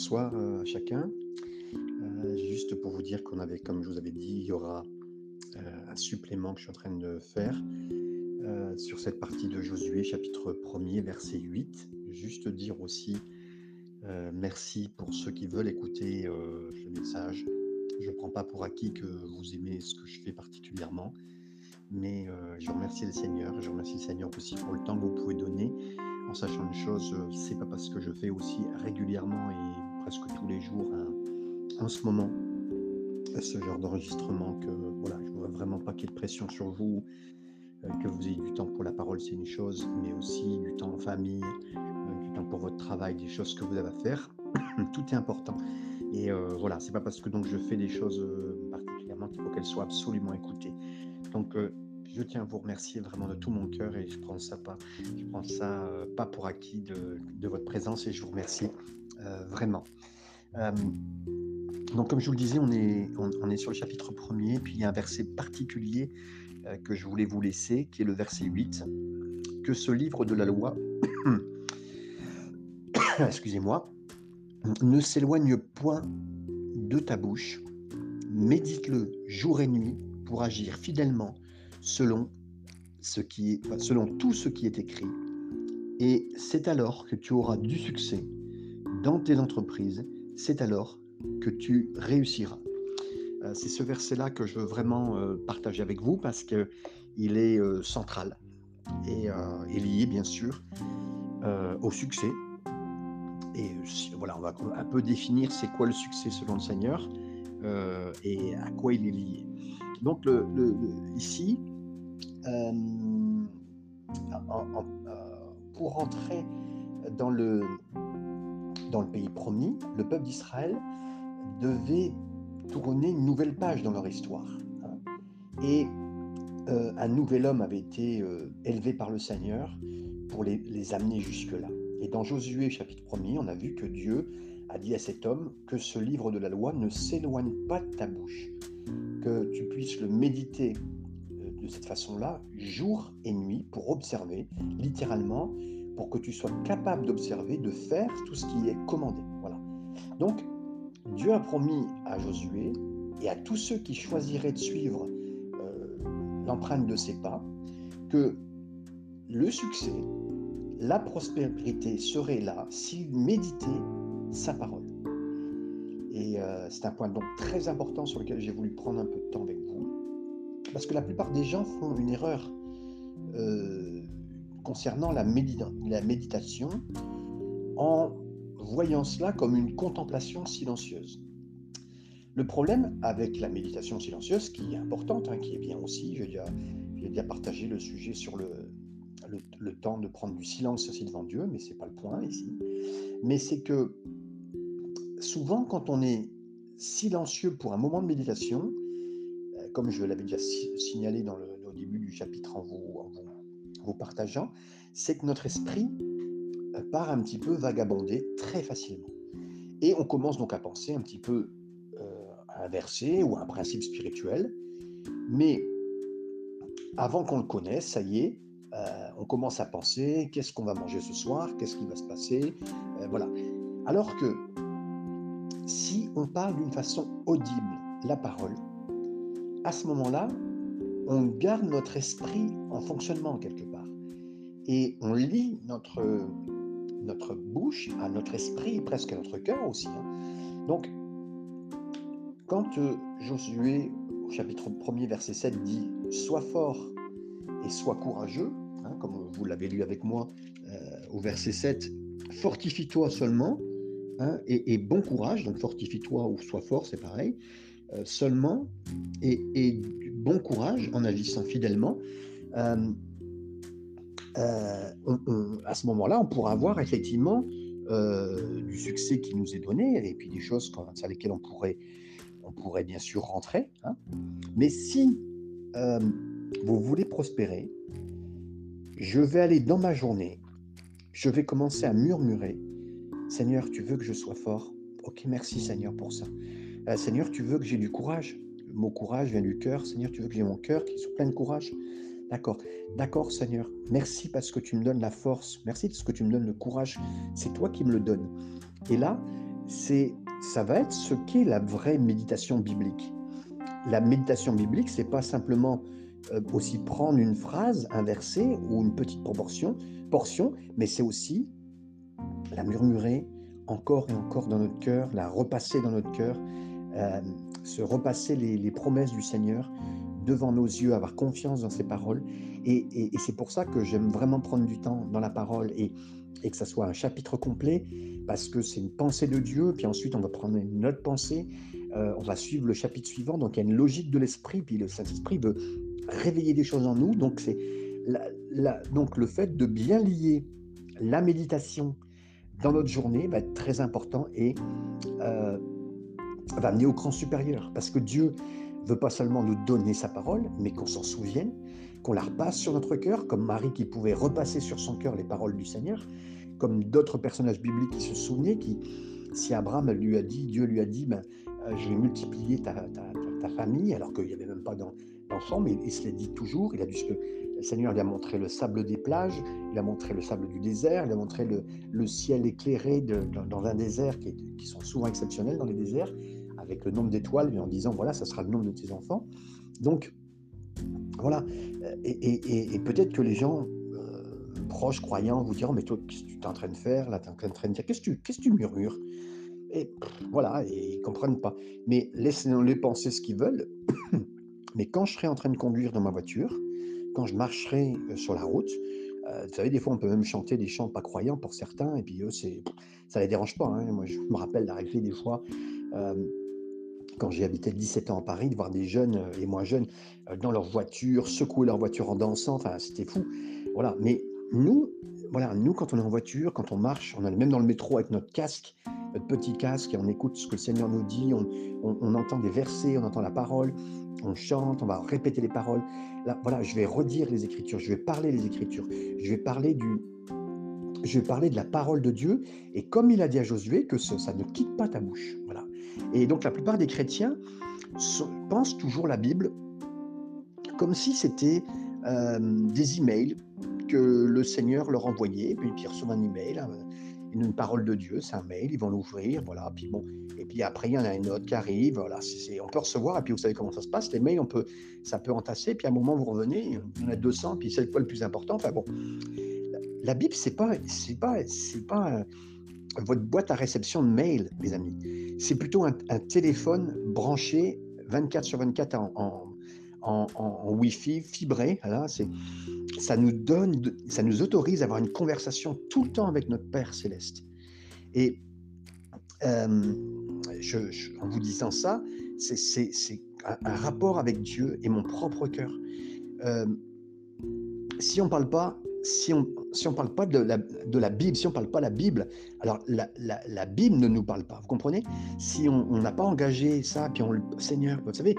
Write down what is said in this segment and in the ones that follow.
bonsoir euh, à chacun. Euh, juste pour vous dire qu'on avait, comme je vous avais dit, il y aura euh, un supplément que je suis en train de faire sur cette partie de Josué, chapitre 1er, verset 8. Juste dire aussi merci pour ceux qui veulent écouter le message. Je ne prends pas pour acquis que vous aimez ce que je fais particulièrement, mais je remercie le Seigneur. Je remercie le Seigneur aussi pour le temps que vous pouvez donner en sachant une chose, c'est pas parce que je fais aussi régulièrement et presque tous les jours en ce moment ce genre d'enregistrement que voilà, je ne vois vraiment pas qu'il y ait de pression sur vous, euh, que vous ayez du temps pour la parole, c'est une chose, mais aussi du temps en famille, euh, du temps pour votre travail, des choses que vous avez à faire. Tout est important. Et euh, voilà, c'est pas parce que donc je fais des choses particulièrement qu'il faut qu'elles soient absolument écoutées. Donc je tiens à vous remercier vraiment de tout mon cœur et je prends ça pas, je prends ça euh, pas pour acquis de, votre présence et je vous remercie euh, vraiment. Euh, donc comme je vous le disais, on est, on, est sur le chapitre 1er, puis il y a un verset particulier que je voulais vous laisser, qui est le verset 8, que ce livre de la loi, excusez-moi, ne s'éloigne point de ta bouche, médite-le jour et nuit pour agir fidèlement selon, ce qui selon tout ce qui est écrit. Et c'est alors que tu auras du succès dans tes entreprises, c'est alors que tu réussiras. Euh, c'est ce verset-là que je veux vraiment euh, partager avec vous parce qu'il est euh, central et, lié bien sûr au succès. Et voilà, on va un peu définir c'est quoi le succès selon le Seigneur et à quoi il est lié. Donc le, ici, euh, euh, pour rentrer dans le, pays promis, le peuple d'Israël devait tourner une nouvelle page dans leur histoire. Hein. Et euh, un nouvel homme avait été élevé par le Seigneur pour les, les amener jusque-là. Et dans Josué chapitre 1er, on a vu que Dieu a dit à cet homme que ce livre de la loi ne s'éloigne pas de ta bouche, que tu puisses le méditer cette façon-là, jour et nuit, pour observer, littéralement, pour que tu sois capable d'observer, de faire tout ce qui est commandé. Voilà. Donc, Dieu a promis à Josué et à tous ceux qui choisiraient de suivre euh, l'empreinte de ses pas que le succès, la prospérité serait là s'ils méditaient sa parole. Et euh, c'est un point donc très important sur lequel j'ai voulu prendre un peu de temps avec vous. Parce que la plupart des gens font une erreur euh, concernant la, méditation en voyant cela comme une contemplation silencieuse. Le problème avec la méditation silencieuse, qui est importante, hein, qui est bien aussi, j'ai déjà, déjà, partagé le sujet sur le, le, temps de prendre du silence aussi devant Dieu, mais ce n'est pas le point ici, mais c'est que souvent quand on est silencieux pour un moment de méditation, comme je l'avais déjà signalé au début du chapitre en vous, vous, partageant, c'est que notre esprit euh, part un petit peu vagabonder très facilement. Et on commence donc à penser un petit peu euh, à un verset ou à un principe spirituel, mais avant qu'on le connaisse, ça y est, euh, on commence à penser qu'est-ce qu'on va manger ce soir, qu'est-ce qui va se passer, voilà. Alors que si on parle d'une façon audible la parole, à ce moment-là, on garde notre esprit en fonctionnement quelque part. Et on lit notre, notre bouche à notre esprit, presque à notre cœur aussi. Hein. Donc, quand euh, Josué, au chapitre 1er, verset 7, dit Sois fort et sois courageux, hein, comme vous l'avez lu avec moi euh, au verset 7, fortifie-toi seulement hein, et, et, bon courage, donc fortifie-toi ou sois fort, c'est pareil. Euh, seulement et, du bon courage en agissant fidèlement, euh, euh, à ce moment-là, on pourra avoir effectivement du succès qui nous est donné et puis des choses sur lesquelles on pourrait, on pourrait bien sûr rentrer. Hein. Mais si vous voulez prospérer, je vais aller dans ma journée, je vais commencer à murmurer, Seigneur, tu veux que je sois fort? Ok, merci Seigneur pour ça. Euh, Seigneur, tu veux que j'ai du courage. Le mot courage vient du cœur. Seigneur, tu veux que j'ai mon cœur qui soit plein de courage. D'accord. D'accord, Seigneur. Merci parce que tu me donnes la force. Merci parce que tu me donnes le courage. C'est toi qui me le donnes. Et là, c'est, ça va être ce qu'est la vraie méditation biblique. La méditation biblique, c'est pas simplement euh, aussi prendre une phrase, un verset ou une petite proportion, portion, mais c'est aussi la murmurer encore et encore dans notre cœur, la repasser dans notre cœur, euh, se repasser les, promesses du Seigneur devant nos yeux, avoir confiance dans ses paroles. Et, c'est pour ça que j'aime vraiment prendre du temps dans la parole et, que ça soit un chapitre complet, parce que c'est une pensée de Dieu, puis ensuite on va prendre une autre pensée, euh, on va suivre le chapitre suivant, donc il y a une logique de l'esprit, puis le Saint-Esprit veut réveiller des choses en nous, donc c'est le fait de bien lier la méditation dans notre journée va être très important. Et euh, va amener au cran supérieur, parce que Dieu veut pas seulement nous donner sa parole, mais qu'on s'en souvienne, qu'on la repasse sur notre cœur, comme Marie qui pouvait repasser sur son cœur les paroles du Seigneur, comme d'autres personnages bibliques qui se souvenaient, qui, si Abraham lui a dit, Dieu lui a dit, ben, euh, je vais multiplier ta, famille, alors qu'il n'y avait même pas d'enfant, mais il se l'a dit toujours, il a dit que le Seigneur lui a montré le sable des plages, il a montré le sable du désert, il a montré le, ciel éclairé dans, un désert qui, qui, sont souvent exceptionnels dans les déserts, avec le nombre d'étoiles, en disant, voilà, ça sera le nombre de tes enfants. Donc, voilà. Et, peut-être que les gens euh, proches, croyants, vous diront, mais toi, qu'est-ce que tu es en train de faire Là, tu es en train de dire, qu'est-ce que tu, qu'est-ce tu murmures? Et voilà, et ils ne comprennent pas. Mais laissez-les penser ce qu'ils veulent. mais quand je serai en train de conduire dans ma voiture, quand je marcherai euh, sur la route, euh, vous savez, des fois, on peut même chanter des chants pas croyants pour certains, et puis eux, c'est, ça les dérange pas. Hein. Moi, je me rappelle d'arriver des fois quand j'ai habité 17 ans à Paris, de voir des jeunes euh, et moins jeunes euh, dans leur voiture, secouer leur voiture en dansant, enfin c'était fou. Voilà, mais nous, voilà, nous quand on est en voiture, quand on marche, on est même dans le métro avec notre casque, notre petit casque, et on écoute ce que le Seigneur nous dit, on, entend des versets, on entend la parole, on chante, on va répéter les paroles. Là, voilà, je vais redire les Écritures, je vais parler les Écritures, je vais parler du, je vais parler de la parole de Dieu, et comme il a dit à Josué, que ça ne quitte pas ta bouche. Voilà. Et donc la plupart des chrétiens pensent toujours la Bible comme si c'était euh, des emails que le Seigneur leur envoyait, puis ils reçoivent un email, hein, une parole de Dieu, c'est un mail, ils vont l'ouvrir, voilà, puis bon, et puis après il y en a une autre qui arrive, voilà, on peut recevoir, et puis vous savez comment ça se passe, les mails, on peut, ça peut entasser, puis à un moment vous revenez, il y en a 200, puis c'est point le plus important, enfin bon, la, Bible c'est pas, c'est pas, c'est pas votre boîte à réception de mail, mes amis. C'est plutôt un, téléphone branché 24 sur 24 en, Wi-Fi, fibré. Voilà, ça nous donne, ça nous autorise à avoir une conversation tout le temps avec notre Père céleste. Et euh, en vous disant ça, c'est un, un, rapport avec Dieu et mon propre cœur. Euh, si on ne parle pas si on si ne parle pas de la, de la, Bible, si on parle pas la Bible, alors la, la, Bible ne nous parle pas, vous comprenez? Si on n'a pas engagé ça, puis on le Seigneur, vous savez,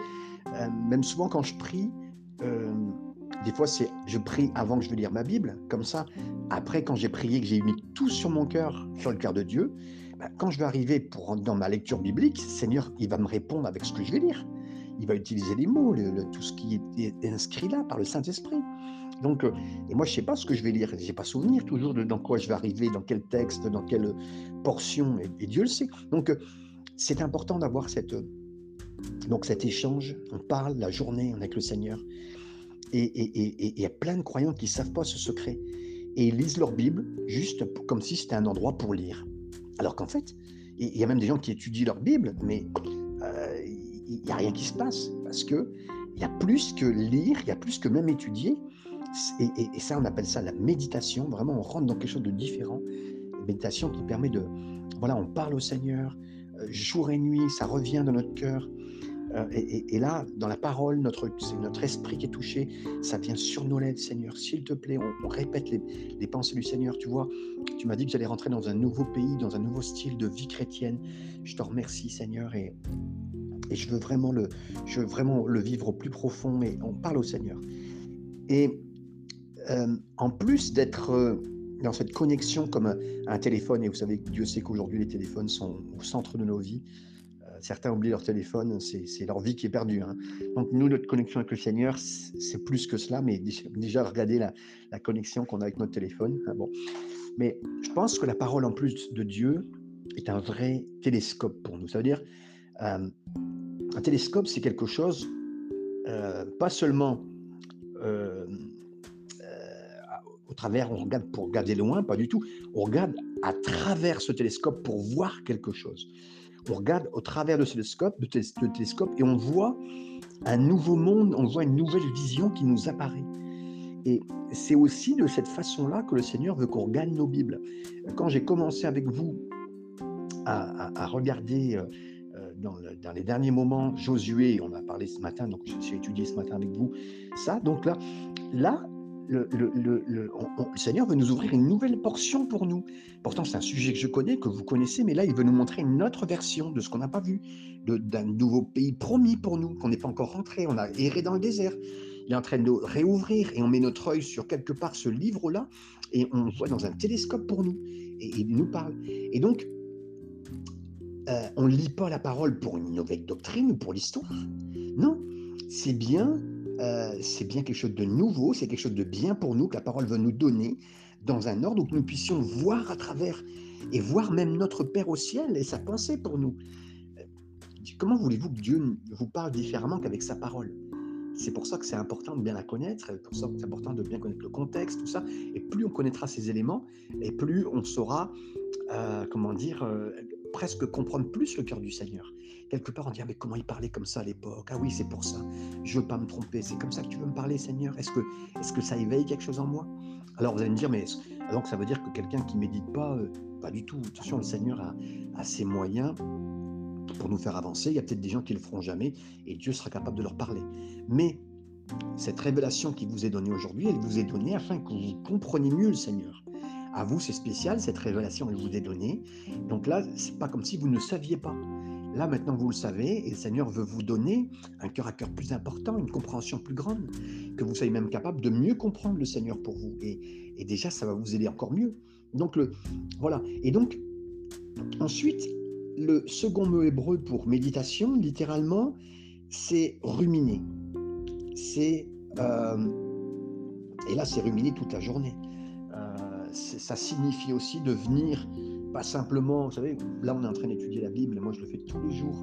euh, même souvent quand je prie, euh, des fois c'est je prie avant que je veux lire ma Bible, comme ça, après quand j'ai prié, que j'ai mis tout sur mon cœur, sur le cœur de Dieu, ben, quand je vais arriver pour, dans ma lecture biblique, Seigneur, il va me répondre avec ce que je vais lire. Il va utiliser les mots, tout ce qui est inscrit là par le Saint-Esprit. Donc, euh, et moi, je ne sais pas ce que je vais lire. Je n'ai pas souvenir toujours de dans quoi je vais arriver, dans quel texte, dans quelle portion, et, Dieu le sait. Donc, euh, c'est important d'avoir cette, donc cet échange. On parle la journée avec le Seigneur. Et il y a plein de croyants qui ne savent pas ce secret. Et ils lisent leur Bible juste comme si c'était un endroit pour lire. Alors qu'en fait, il y a même des gens qui étudient leur Bible, mais euh, il n'y a rien qui se passe. Parce qu'il y a plus que lire, il y a plus que même étudier. Et, ça, on appelle ça la méditation. Vraiment, on rentre dans quelque chose de différent. Une méditation qui permet de. Voilà, on parle au Seigneur euh, jour et nuit, ça revient dans notre cœur. Euh, et, là, dans la parole, notre, c'est notre esprit qui est touché, ça vient sur nos lèvres, Seigneur. S'il te plaît, on, répète les, pensées du Seigneur. Tu vois, tu m'as dit que j'allais rentrer dans un nouveau pays, dans un nouveau style de vie chrétienne. Je te remercie, Seigneur, et, et je veux vraiment le, je vraiment le vivre au plus profond. Mais on parle au Seigneur. Et euh, en plus d'être euh, dans cette connexion comme un, téléphone, et vous savez, Dieu sait qu'aujourd'hui les téléphones sont au centre de nos vies. Euh, certains oublient leur téléphone, c'est leur vie qui est perdue. Hein. Donc nous, notre connexion avec le Seigneur, c'est plus que cela, mais déjà, regardez la, connexion qu'on a avec notre téléphone. Hein, bon. Mais je pense que la parole en plus de Dieu, est un vrai télescope pour nous. Ça veut dire, euh, un télescope, c'est quelque chose, pas seulement au travers, on regarde pour regarder loin, pas du tout. On regarde à travers ce télescope pour voir quelque chose. On regarde au travers de ce télescope, de télescope et on voit un nouveau monde, on voit une nouvelle vision qui nous apparaît. Et c'est aussi de cette façon-là que le Seigneur veut qu'on regarde nos Bibles. Quand j'ai commencé avec vous à, regarder euh, euh, dans, les derniers moments Josué, on a parlé ce matin, donc j'ai étudié ce matin avec vous ça. Donc là, là le, Seigneur veut nous ouvrir une nouvelle portion pour nous. Pourtant, c'est un sujet que je connais, que vous connaissez, mais là, il veut nous montrer une autre version de ce qu'on n'a pas vu, d'un nouveau pays promis pour nous, qu'on n'est pas encore rentré. On a erré dans le désert. Il est en train de réouvrir et on met notre œil sur quelque part ce livre-là et on voit dans un télescope pour nous et il nous parle. Et donc, euh, on ne lit pas la parole pour une nouvelle doctrine ou pour l'histoire. Non, c'est bien, euh, c'est bien quelque chose de nouveau, c'est quelque chose de bien pour nous que la parole veut nous donner dans un ordre où nous puissions voir à travers et voir même notre Père au ciel et sa pensée pour nous. Euh, comment voulez-vous que Dieu vous parle différemment qu'avec sa parole? C'est pour ça que c'est important de bien la connaître, c'est pour ça que c'est important de bien connaître le contexte, tout ça. Et plus on connaîtra ces éléments, et plus on saura, comment dire, presque comprendre plus le cœur du Seigneur. Quelque part, on dit, ah, mais comment il parlait comme ça à l'époque? Ah oui, c'est pour ça. Je veux pas me tromper. C'est comme ça que tu veux me parler, Seigneur? Est-ce que, est que ça éveille quelque chose en moi? Alors, vous allez me dire, mais que ça veut dire que quelqu'un qui médite pas, euh, pas du tout. Attention, le Seigneur a, a ses moyens pour nous faire avancer. Il y a peut-être des gens qui le feront jamais et Dieu sera capable de leur parler. Mais cette révélation qui vous est donnée aujourd'hui, elle vous est donnée afin que vous compreniez mieux le Seigneur. À vous, c'est spécial, cette révélation, elle vous est donnée. Donc là, c'est pas comme si vous ne saviez pas. Là, maintenant, vous le savez, et le Seigneur veut vous donner un cœur à cœur plus important, une compréhension plus grande, que vous soyez même capable de mieux comprendre le Seigneur pour vous. Et, déjà, ça va vous aider encore mieux. Donc, le, voilà. Et donc, ensuite, le second mot hébreu pour méditation, littéralement, c'est ruminer. C'est. Euh, et là, c'est ruminer toute la journée ça signifie aussi de venir, pas simplement, vous savez, là on est en train d'étudier la Bible, moi je le fais tous les jours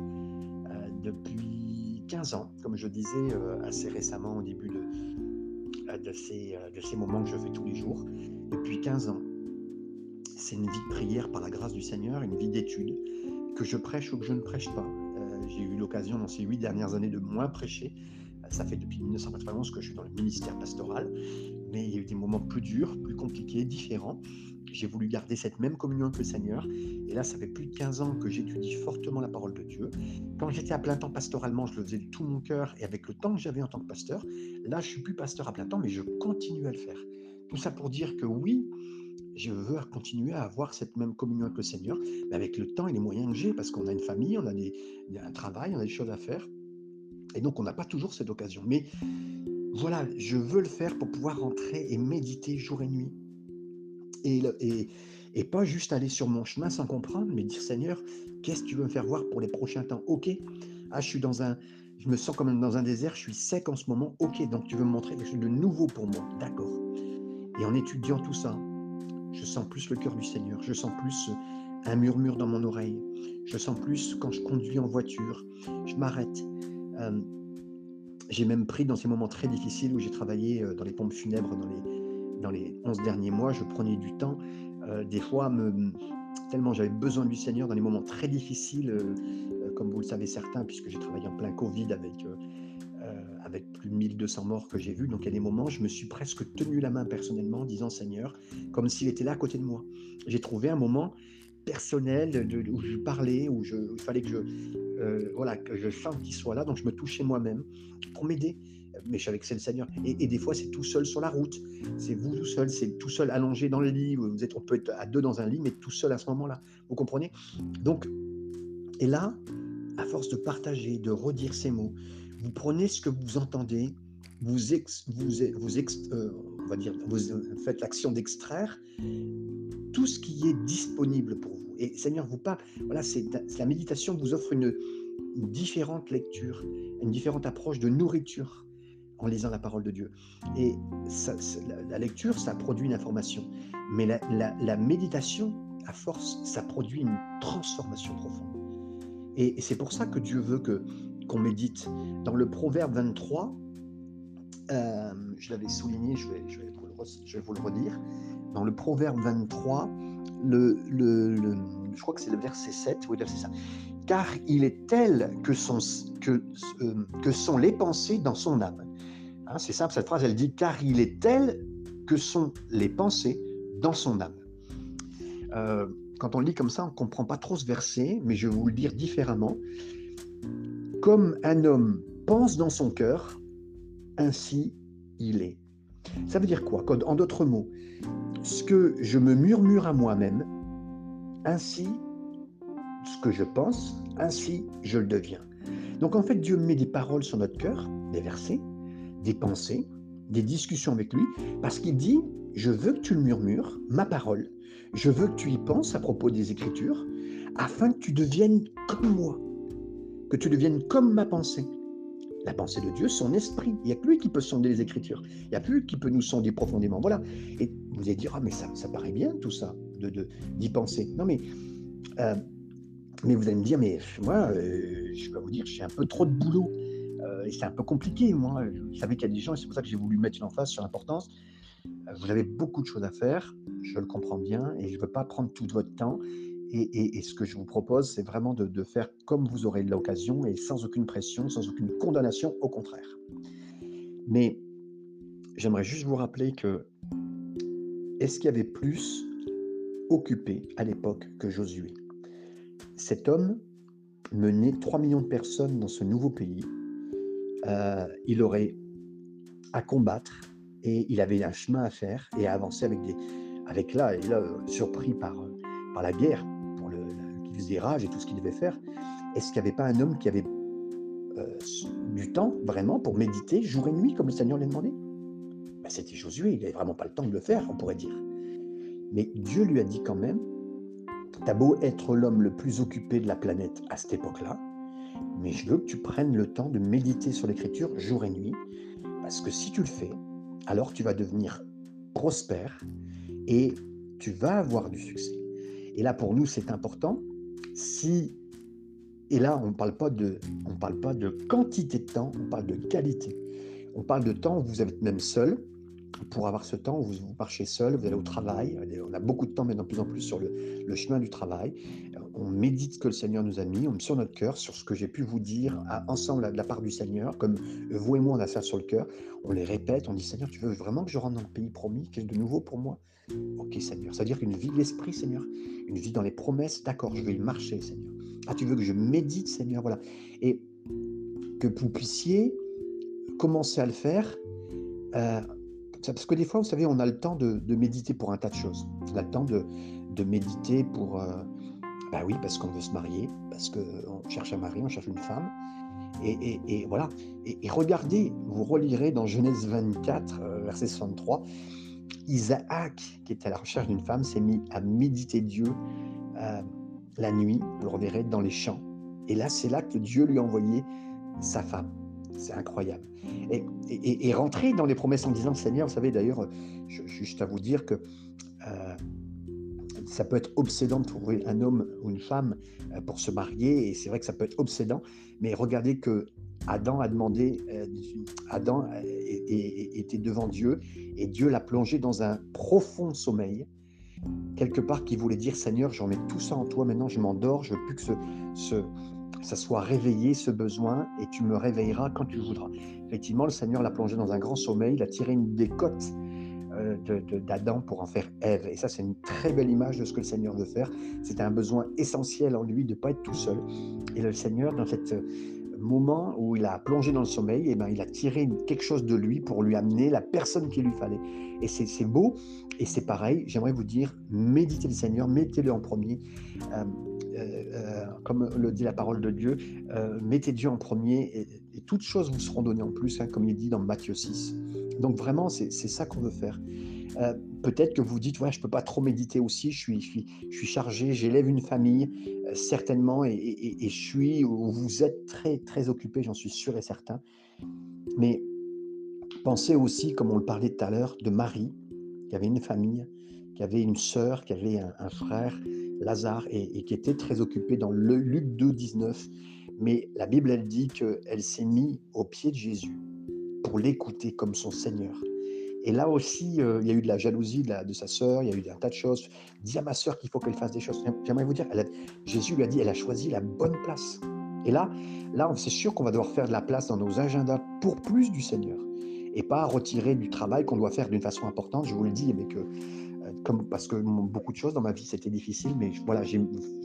euh, depuis 15 ans, comme je disais euh, assez récemment au début de, euh, de, ces, de ces moments que je fais tous les jours. Depuis 15 ans, c'est une vie de prière par la grâce du Seigneur, une vie d'étude, que je prêche ou que je ne prêche pas. J'ai eu l'occasion dans ces huit dernières années de moins prêcher. Ça fait depuis 1991 que je suis dans le ministère pastoral mais il y a eu des moments plus durs, plus compliqués, différents. J'ai voulu garder cette même communion avec le Seigneur. Et là, ça fait plus de 15 ans que j'étudie fortement la parole de Dieu. Quand j'étais à plein temps pastoralement, je le faisais de tout mon cœur et avec le temps que j'avais en tant que pasteur. Là, je suis plus pasteur à plein temps, mais je continue à le faire. Tout ça pour dire que oui, je veux continuer à avoir cette même communion avec le Seigneur, mais avec le temps et les moyens que j'ai, parce qu'on a une famille, on a, un travail, on a des choses à faire. Et donc, on n'a pas toujours cette occasion. Mais voilà, je veux le faire pour pouvoir rentrer et méditer jour et nuit. Et, et, et pas juste aller sur mon chemin sans comprendre, mais dire Seigneur, qu'est-ce que tu veux me faire voir pour les prochains temps? Ok, ah, je suis dans un, je me sens comme dans un désert, je suis sec en ce moment. Ok, donc tu veux me montrer quelque chose de nouveau pour moi. D'accord. Et en étudiant tout ça, je sens plus le cœur du Seigneur. Je sens plus un murmure dans mon oreille. Je sens plus quand je conduis en voiture. Je m'arrête. Euh, j'ai même pris dans ces moments très difficiles où j'ai travaillé euh, dans les pompes funèbres dans les, dans les 11 derniers mois, je prenais du temps, euh, des fois, me, tellement j'avais besoin du Seigneur dans les moments très difficiles, euh, comme vous le savez certains, puisque j'ai travaillé en plein Covid avec, avec plus de 1200 morts que j'ai vus. Donc il y a des moments, je me suis presque tenu la main personnellement en disant Seigneur, comme s'il était là à côté de moi. J'ai trouvé un moment personnel de, où je parlais, où, je, il fallait que je, euh, voilà, que je sente qu'il soit là, donc je me touchais moi-même pour m'aider. Mais je savais que c'est le Seigneur. Et, des fois, c'est tout seul sur la route. C'est vous tout seul, c'est tout seul allongé dans le lit. Vous êtes, on peut être à deux dans un lit, mais tout seul à ce moment-là. Vous comprenez? Donc, et là, à force de partager, de redire ces mots, vous prenez ce que vous entendez, vous, ex, vous, vous ex, euh, on va dire, vous faites l'action d'extraire tout ce qui est disponible pour vous. Et Seigneur vous parle, voilà, c'est la méditation vous offre une, différente lecture, une différente approche de nourriture en lisant la parole de Dieu. Et la, lecture, ça produit une information. Mais la, méditation à force, ça produit une transformation profonde. Et, c'est pour ça que Dieu veut que qu'on médite. Dans le Proverbe 23, euh, je l'avais souligné, je vais, vous le redire. Dans le Proverbe 23, le, le, je crois que c'est le verset 7, oui, verset 7. Car il est tel euh, que sont les pensées dans son âme. Hein, c'est simple, cette phrase, elle dit Car il est tel que sont les pensées dans son âme. Euh, quand on lit comme ça, on ne comprend pas trop ce verset, mais je vais vous le dire différemment. Comme un homme pense dans son cœur, ainsi il est. Ça veut dire quoi En d'autres mots, ce que je me murmure à moi-même, ainsi ce que je pense, ainsi je le deviens. Donc en fait, Dieu met des paroles sur notre cœur, des versets, des pensées, des discussions avec lui, parce qu'il dit, je veux que tu le murmures, ma parole, je veux que tu y penses à propos des Écritures, afin que tu deviennes comme moi, que tu deviennes comme ma pensée. La pensée de Dieu, son esprit. Il n'y a que lui qui peut sonder les Écritures. Il n'y a plus qui peut nous sonder profondément. Voilà. Et vous allez dire, ah mais ça, ça paraît bien tout ça, d'y de, penser. Non mais, euh, mais vous allez me dire, mais moi, euh, je vais vous dire, j'ai un peu trop de boulot. Euh, et c'est un peu compliqué, moi. Vous savez qu'il y a des gens, et c'est pour ça que j'ai voulu mettre une emphase sur l'importance. Vous avez beaucoup de choses à faire, je le comprends bien, et je ne veux pas prendre tout votre temps. Et, ce que je vous propose, c'est vraiment de, faire comme vous aurez l'occasion et sans aucune pression, sans aucune condamnation, au contraire. Mais j'aimerais juste vous rappeler que est-ce qu'il y avait plus occupé à l'époque que Josué? Cet homme menait 3 millions de personnes dans ce nouveau pays. Euh, il aurait à combattre et il avait un chemin à faire et à avancer avec des, avec là, et là, surpris par, par la guerre, pour le, qui faisait rage et tout ce qu'il devait faire. Est-ce qu'il n'y avait pas un homme qui avait euh, du temps vraiment pour méditer jour et nuit comme le Seigneur l'a demandé? Ben, C'était Josué, il n'avait vraiment pas le temps de le faire, on pourrait dire. Mais Dieu lui a dit quand même, t'as beau être l'homme le plus occupé de la planète à cette époque-là, mais je veux que tu prennes le temps de méditer sur l'écriture jour et nuit, parce que si tu le fais, alors tu vas devenir prospère et tu vas avoir du succès. Et là, pour nous, c'est important. Si et là, on ne parle pas de, on parle pas de quantité de temps, on parle de qualité. On parle de temps où vous êtes même seul. Pour avoir ce temps, vous, vous marchez seul, vous allez au travail. On a beaucoup de temps maintenant, de plus en plus, sur le, chemin du travail on médite ce que le Seigneur nous a mis, on sur notre cœur, sur ce que j'ai pu vous dire ensemble de la part du Seigneur, comme vous et moi on a ça sur le cœur, on les répète, on dit Seigneur, tu veux vraiment que je rentre dans le pays promis, chose de nouveau pour moi? Ok Seigneur, ça veut dire qu'une vie de l'esprit Seigneur, une vie dans les promesses, d'accord, je vais y marcher Seigneur. Ah tu veux que je médite Seigneur, voilà. Et que vous puissiez commencer à le faire. Euh, parce que des fois, vous savez, on a le temps de, méditer pour un tas de choses. On a le temps de, méditer pour, euh, bah oui, parce qu'on veut se marier, parce qu'on cherche un mari, on cherche une femme. Et, voilà. Et, regardez, vous relirez dans Genèse 24, euh, verset 63, Isaac, qui était à la recherche d'une femme, s'est mis à méditer Dieu euh, la nuit, vous le reverrez dans les champs. Et là, c'est là que Dieu lui a envoyé sa femme. C'est incroyable. Et, et, rentrer dans les promesses en disant, Seigneur, vous savez d'ailleurs, juste à vous dire que euh, ça peut être obsédant de trouver un homme ou une femme euh, pour se marier, et c'est vrai que ça peut être obsédant, mais regardez que Adam a demandé, Adam était devant Dieu, et Dieu l'a plongé dans un profond sommeil, quelque part qui voulait dire, Seigneur, j'en mets tout ça en toi, maintenant je m'endors, je veux plus que ce, ça soit réveillé, ce besoin, et tu me réveilleras quand tu voudras. Effectivement, le Seigneur l'a plongé dans un grand sommeil, il a tiré une décote euh, d'Adam pour en faire Ève. Et ça, c'est une très belle image de ce que le Seigneur veut faire. C'était un besoin essentiel en lui de ne pas être tout seul. Et le Seigneur, dans ce euh, moment où il a plongé dans le sommeil, et eh ben, il a tiré quelque chose de lui pour lui amener la personne qu'il lui fallait. Et c'est beau, et c'est pareil, j'aimerais vous dire, méditez le Seigneur, mettez-le en premier. Euh, comme le dit la parole de Dieu, mettez Dieu en premier et, toutes choses vous seront données en plus, hein, comme il dit dans Matthieu 6. Donc vraiment, c'est ça qu'on veut faire. Euh, peut-être que vous dites, ouais, je ne peux pas trop méditer aussi, je suis, je suis, chargé, j'élève une famille, euh, certainement, et, je suis, vous êtes très, très occupé, j'en suis sûr et certain. Mais pensez aussi, comme on le parlait tout à l'heure, de Marie, qui avait une famille, qui avait une sœur, qui avait un, frère, Lazare, et, qui était très occupé dans le Luc 2, 19. Mais la Bible, elle dit qu'elle s'est mise au pied de Jésus pour l'écouter comme son Seigneur. Et là aussi, euh, il y a eu de la jalousie de, sa sœur, il y a eu un tas de choses. Dis à ma sœur qu'il faut qu'elle fasse des choses. J'aimerais vous dire, Jésus lui a dit, elle a choisi la bonne place. Et là, là c'est sûr qu'on va devoir faire de la place dans nos agendas pour plus du Seigneur. Et pas retirer du travail qu'on doit faire d'une façon importante. Je vous le dis, mais que, euh, parce que beaucoup de choses dans ma vie, c'était difficile, mais voilà, j'ai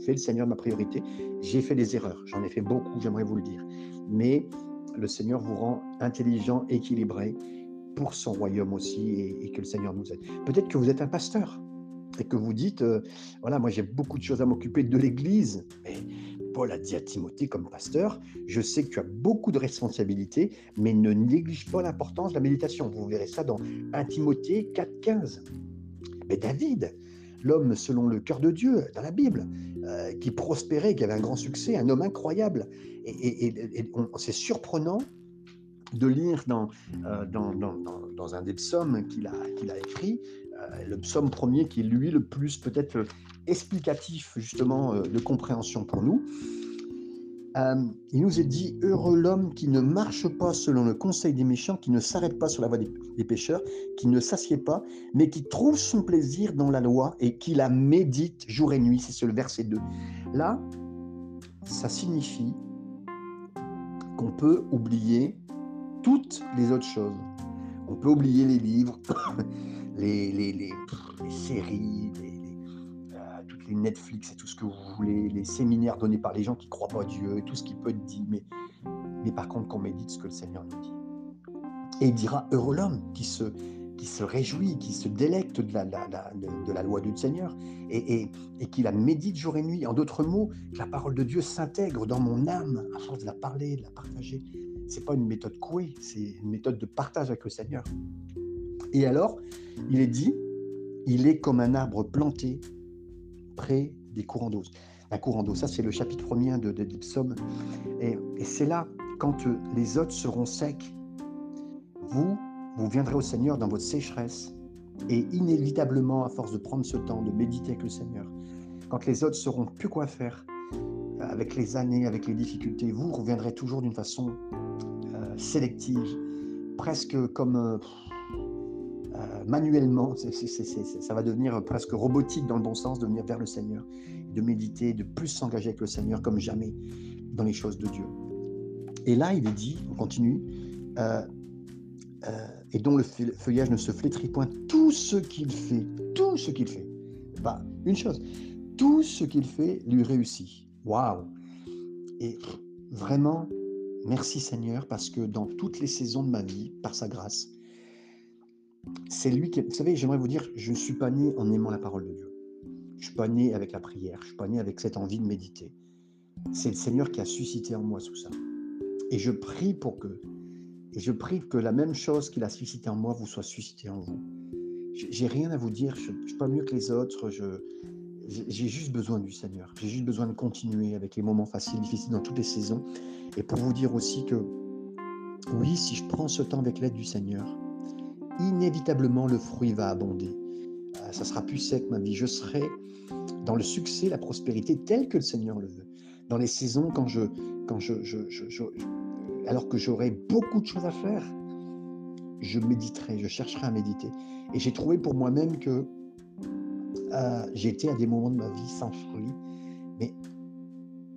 fait le Seigneur ma priorité. J'ai fait des erreurs, j'en ai fait beaucoup, j'aimerais vous le dire. Mais le Seigneur vous rend intelligent, équilibré pour son royaume aussi et, que le Seigneur nous aide. Peut-être que vous êtes un pasteur et que vous dites, euh, voilà, moi j'ai beaucoup de choses à m'occuper de l'Église, mais Paul a dit à Timothée comme pasteur, je sais que tu as beaucoup de responsabilités, mais ne néglige pas l'importance de la méditation. Vous verrez ça dans 1 Timothée 4.15. Mais David, l'homme selon le cœur de Dieu dans la Bible, euh, qui prospérait, qui avait un grand succès, un homme incroyable. Et, c'est surprenant de lire dans, euh, dans, dans, dans, un des psaumes qu'il a, qu'il a écrit, euh, le psaume premier qui est lui le plus peut-être explicatif justement de compréhension pour nous. Euh, il nous est dit Heureux l'homme qui ne marche pas selon le conseil des méchants, qui ne s'arrête pas sur la voie des, pécheurs, qui ne s'assied pas, mais qui trouve son plaisir dans la loi et qui la médite jour et nuit. C'est le verset 2. Là, ça signifie qu'on peut oublier toutes les autres choses. On peut oublier les livres, les, les, les, séries, les, les Netflix et tout ce que vous voulez, les séminaires donnés par les gens qui croient pas à Dieu, et tout ce qui peut être dit, mais, mais par contre qu'on médite ce que le Seigneur nous dit. Et il dira, heureux l'homme qui se, qui se réjouit, qui se délecte de la, de, la loi du Seigneur et, et, et, qui la médite jour et nuit. En d'autres mots, que la parole de Dieu s'intègre dans mon âme à force de la parler, de la partager. C'est pas une méthode couée, c'est une méthode de partage avec le Seigneur. Et alors, il est dit, il est comme un arbre planté près des courants d'eau. La courant d'eau, ça c'est le chapitre premier de, de, Et, c'est là, quand euh, les autres seront secs, vous, vous viendrez au Seigneur dans votre sécheresse. Et inévitablement, à force de prendre ce temps, de méditer avec le Seigneur, quand les autres seront plus quoi faire, avec les années, avec les difficultés, vous reviendrez toujours d'une façon euh, sélective, presque comme manuellement, ça va devenir presque robotique dans le bon sens, de venir vers le Seigneur, de méditer, de plus s'engager avec le Seigneur comme jamais dans les choses de Dieu. Et là, il est dit, on continue, euh, euh, et dont le feuillage ne se flétrit point, tout ce qu'il fait, tout ce qu'il fait, pas une chose, tout ce qu'il fait lui réussit. Waouh Et vraiment, merci Seigneur, parce que dans toutes les saisons de ma vie, par sa grâce, c'est lui qui. Vous savez, j'aimerais vous dire, je ne suis pas né en aimant la parole de Dieu. Je ne suis pas né avec la prière. Je ne suis pas né avec cette envie de méditer. C'est le Seigneur qui a suscité en moi tout ça. Et je prie pour que. Et je prie que la même chose qu'il a suscité en moi vous soit suscité en vous. J'ai rien à vous dire. Je ne suis pas mieux que les autres. J'ai juste besoin du Seigneur. J'ai juste besoin de continuer avec les moments faciles, difficiles dans toutes les saisons. Et pour vous dire aussi que, oui, si je prends ce temps avec l'aide du Seigneur, inévitablement le fruit va abonder. Euh, ça sera plus sec ma vie. Je serai dans le succès, la prospérité telle que le Seigneur le veut. Dans les saisons quand je, quand je, alors que j'aurai beaucoup de choses à faire, je méditerai, je chercherai à méditer. Et j'ai trouvé pour moi-même que euh, été à des moments de ma vie sans fruit, mais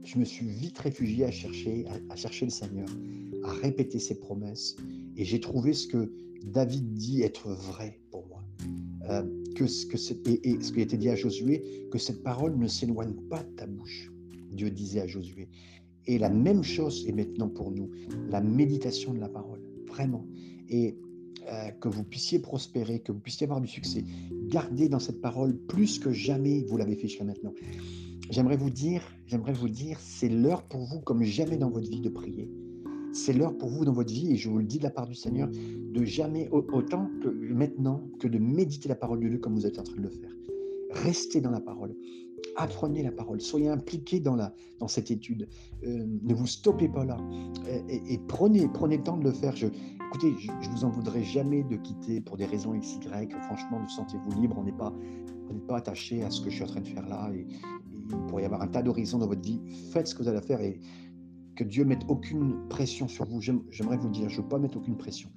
je me suis vite réfugié à chercher, à chercher le Seigneur, à répéter ses promesses. Et j'ai trouvé ce que David dit être vrai pour moi. Euh, que, ce que et, ce qui a dit à Josué, que cette parole ne s'éloigne pas de ta bouche, Dieu disait à Josué. Et la même chose est maintenant pour nous, la méditation de la parole, vraiment. Et euh, que vous puissiez prospérer, que vous puissiez avoir du succès. Gardez dans cette parole plus que jamais vous l'avez fait jusqu'à maintenant. J'aimerais vous dire, j'aimerais vous dire, c'est l'heure pour vous comme jamais dans votre vie de prier c'est l'heure pour vous dans votre vie, et je vous le dis de la part du Seigneur, de jamais, autant que maintenant, que de méditer la parole de Dieu comme vous êtes en train de le faire. Restez dans la parole. Apprenez la parole. Soyez impliqués dans, la, dans cette étude. Euh, ne vous stoppez pas là. Et, prenez, prenez le temps de le faire. Je, Écoutez, je ne vous en voudrais jamais de quitter pour des raisons XY. Franchement, de sentez-vous libre. On n'est pas, pas attaché à ce que je suis en train de faire là. Et, il pourrait y avoir un tas d'horizons dans votre vie. Faites ce que vous allez faire et que Dieu mette aucune pression sur vous. J'aimerais vous dire, je ne veux pas mettre aucune pression.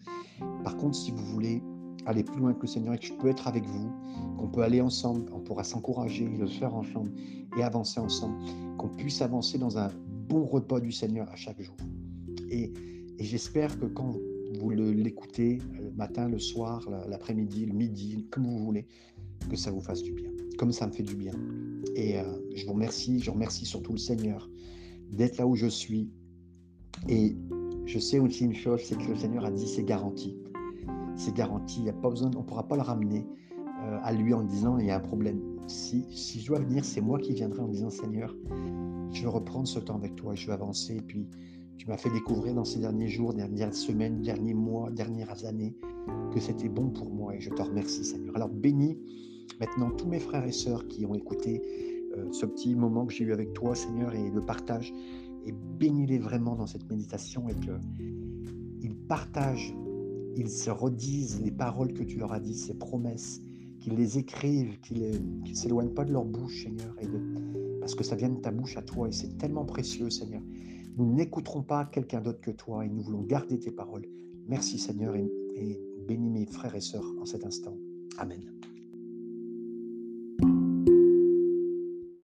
Par contre, si vous voulez aller plus loin que le Seigneur et que je peux être avec vous, qu'on peut aller ensemble, on pourra s'encourager, le faire ensemble et avancer ensemble, qu'on puisse avancer dans un bon repas du Seigneur à chaque jour. Et, j'espère que quand vous l'écoutez le matin, le soir, l'après-midi, le midi, comme vous voulez, que ça vous fasse du bien, comme ça me fait du bien. Et euh, je vous remercie, je remercie surtout le Seigneur d'être là où je suis. Et je sais aussi une chose, c'est que le Seigneur a dit c'est garanti. C'est garanti, y a pas besoin, on ne pourra pas le ramener euh, à lui en disant il y a un problème. Si, si je dois venir, c'est moi qui viendrai en disant Seigneur, je veux reprendre ce temps avec toi, je veux avancer. Puis tu m'as fait découvrir dans ces derniers jours, dernières semaines, derniers mois, dernières années, que c'était bon pour moi et je te remercie Seigneur. Alors bénis maintenant tous mes frères et sœurs qui ont écouté euh, ce petit moment que j'ai eu avec toi, Seigneur, et le partage. Et bénis-les vraiment dans cette méditation et qu'ils partagent, ils se redisent les paroles que tu leur as dites, ces promesses, qu'ils les écrivent, qu'ils ne s'éloignent pas de leur bouche, Seigneur, et parce que ça vient de ta bouche à toi et c'est tellement précieux, Seigneur. Nous n'écouterons pas quelqu'un d'autre que toi et nous voulons garder tes paroles. Merci, Seigneur, et, bénis mes frères et sœurs en cet instant. Amen.